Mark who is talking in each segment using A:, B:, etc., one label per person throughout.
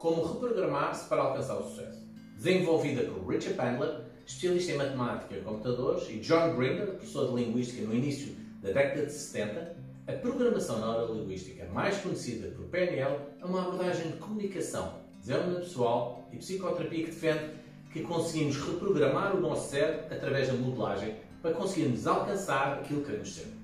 A: Como reprogramar-se para alcançar o sucesso. Desenvolvida por Richard Bandler, especialista em matemática e computadores, e John Grinder, professor de linguística no início da década de 70, a programação neurolinguística, mais conhecida por PNL, é uma abordagem de comunicação, desenvolvimento pessoal e psicoterapia que defende que conseguimos reprogramar o nosso cérebro através da modelagem para conseguirmos alcançar aquilo que queremos ser.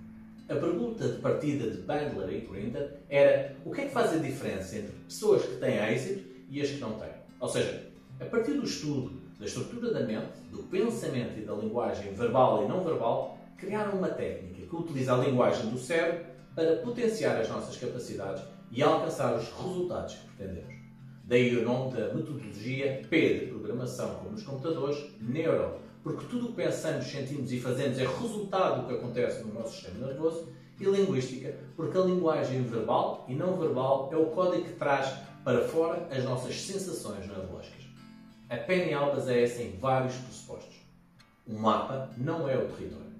A: A pergunta de partida de Bandler e Grinder era o que é que faz a diferença entre pessoas que têm êxito e as que não têm. Ou seja, a partir do estudo da estrutura da mente, do pensamento e da linguagem verbal e não verbal, criaram uma técnica que utiliza a linguagem do cérebro para potenciar as nossas capacidades e alcançar os resultados que pretendemos. Daí o nome da metodologia P de programação, como nos computadores, Neuro, porque tudo o que pensamos, sentimos e fazemos é resultado do que acontece no nosso sistema nervoso, e linguística, porque a linguagem verbal e não verbal é o código que traz para fora as nossas sensações neurológicas. A PNL baseia-se em vários pressupostos. Um mapa não é o território.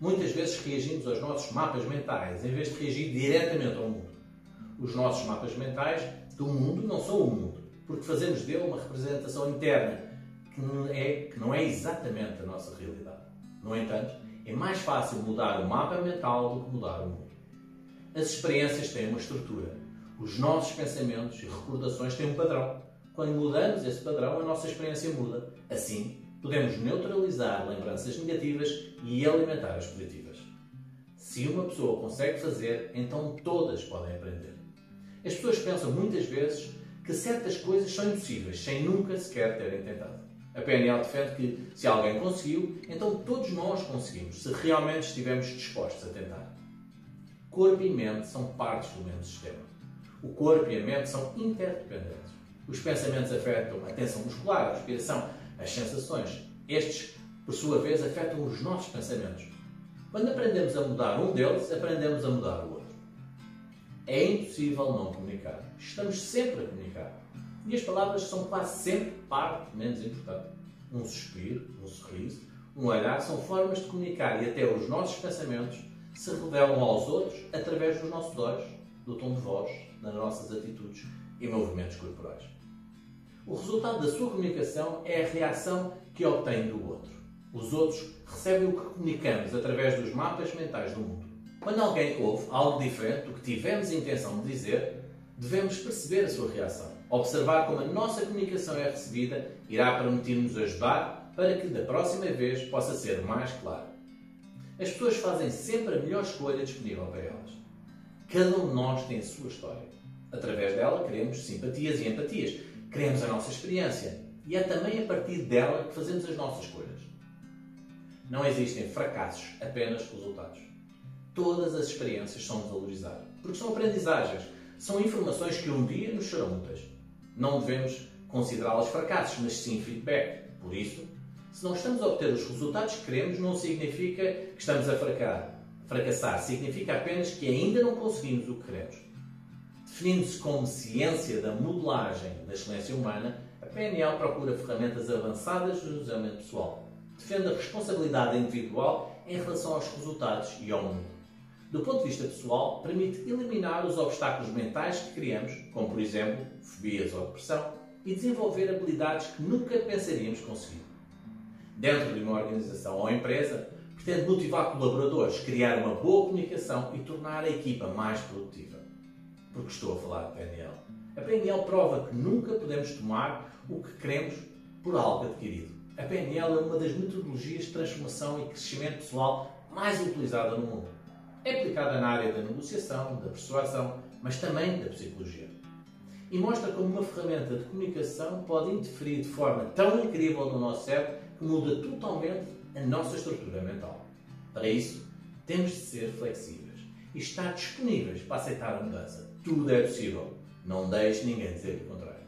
A: Muitas vezes reagimos aos nossos mapas mentais em vez de reagir diretamente ao mundo. Os nossos mapas mentais do mundo não são o mundo, porque fazemos dele uma representação interna que não é, que não é exatamente a nossa realidade. No entanto, é mais fácil mudar o mapa mental do que mudar o mundo. As experiências têm uma estrutura. Os nossos pensamentos e recordações têm um padrão. Quando mudamos esse padrão, a nossa experiência muda. Assim, podemos neutralizar lembranças negativas e alimentar as positivas. Se uma pessoa consegue fazer, então todas podem aprender. As pessoas pensam muitas vezes que certas coisas são impossíveis, sem nunca sequer terem tentado. A PNL defende que, se alguém conseguiu, então todos nós conseguimos, se realmente estivermos dispostos a tentar. Corpo e mente são partes do mesmo sistema. O corpo e a mente são interdependentes. Os pensamentos afetam a tensão muscular, a respiração, as sensações. Estes, por sua vez, afetam os nossos pensamentos. Quando aprendemos a mudar um deles, aprendemos a mudar o outro. É impossível não comunicar. Estamos sempre a comunicar. E as palavras são quase sempre parte menos importante. Um suspiro, um sorriso, um olhar são formas de comunicar e até os nossos pensamentos se revelam aos outros através dos nossos olhos, do tom de voz, das nossas atitudes e movimentos corporais. O resultado da sua comunicação é a reação que obtém do outro. Os outros recebem o que comunicamos através dos mapas mentais do mundo. Quando alguém ouve algo diferente do que tivemos a intenção de dizer, devemos perceber a sua reação. Observar como a nossa comunicação é recebida irá permitir-nos ajudar para que da próxima vez possa ser mais claro. As pessoas fazem sempre a melhor escolha disponível para elas. Cada um de nós tem a sua história. Através dela queremos simpatias e empatias, queremos a nossa experiência e é também a partir dela que fazemos as nossas escolhas. Não existem fracassos, apenas resultados. Todas as experiências são de valorizar, porque são aprendizagens, são informações que um dia nos serão úteis não devemos considerá-las fracassos, mas sim feedback. Por isso, se não estamos a obter os resultados que queremos, não significa que estamos a fracassar. Fracassar significa apenas que ainda não conseguimos o que queremos. Definindo-se como ciência da modelagem da excelência humana, a PNL procura ferramentas avançadas do desenvolvimento pessoal. Defende a responsabilidade individual em relação aos resultados e ao mundo. Do ponto de vista pessoal, permite eliminar os obstáculos mentais que criamos, como por exemplo fobias ou depressão, e desenvolver habilidades que nunca pensaríamos conseguir. Dentro de uma organização ou empresa, pretende motivar colaboradores, criar uma boa comunicação e tornar a equipa mais produtiva. Porque estou a falar de PNL. A PNL prova que nunca podemos tomar o que queremos por algo adquirido. A PNL é uma das metodologias de transformação e crescimento pessoal mais utilizada no mundo. É aplicada na área da negociação, da persuasão, mas também da psicologia e mostra como uma ferramenta de comunicação pode interferir de forma tão incrível no nosso cérebro que muda totalmente a nossa estrutura mental. Para isso, temos de ser flexíveis e estar disponíveis para aceitar a mudança. Tudo é possível. Não deixe ninguém dizer o contrário.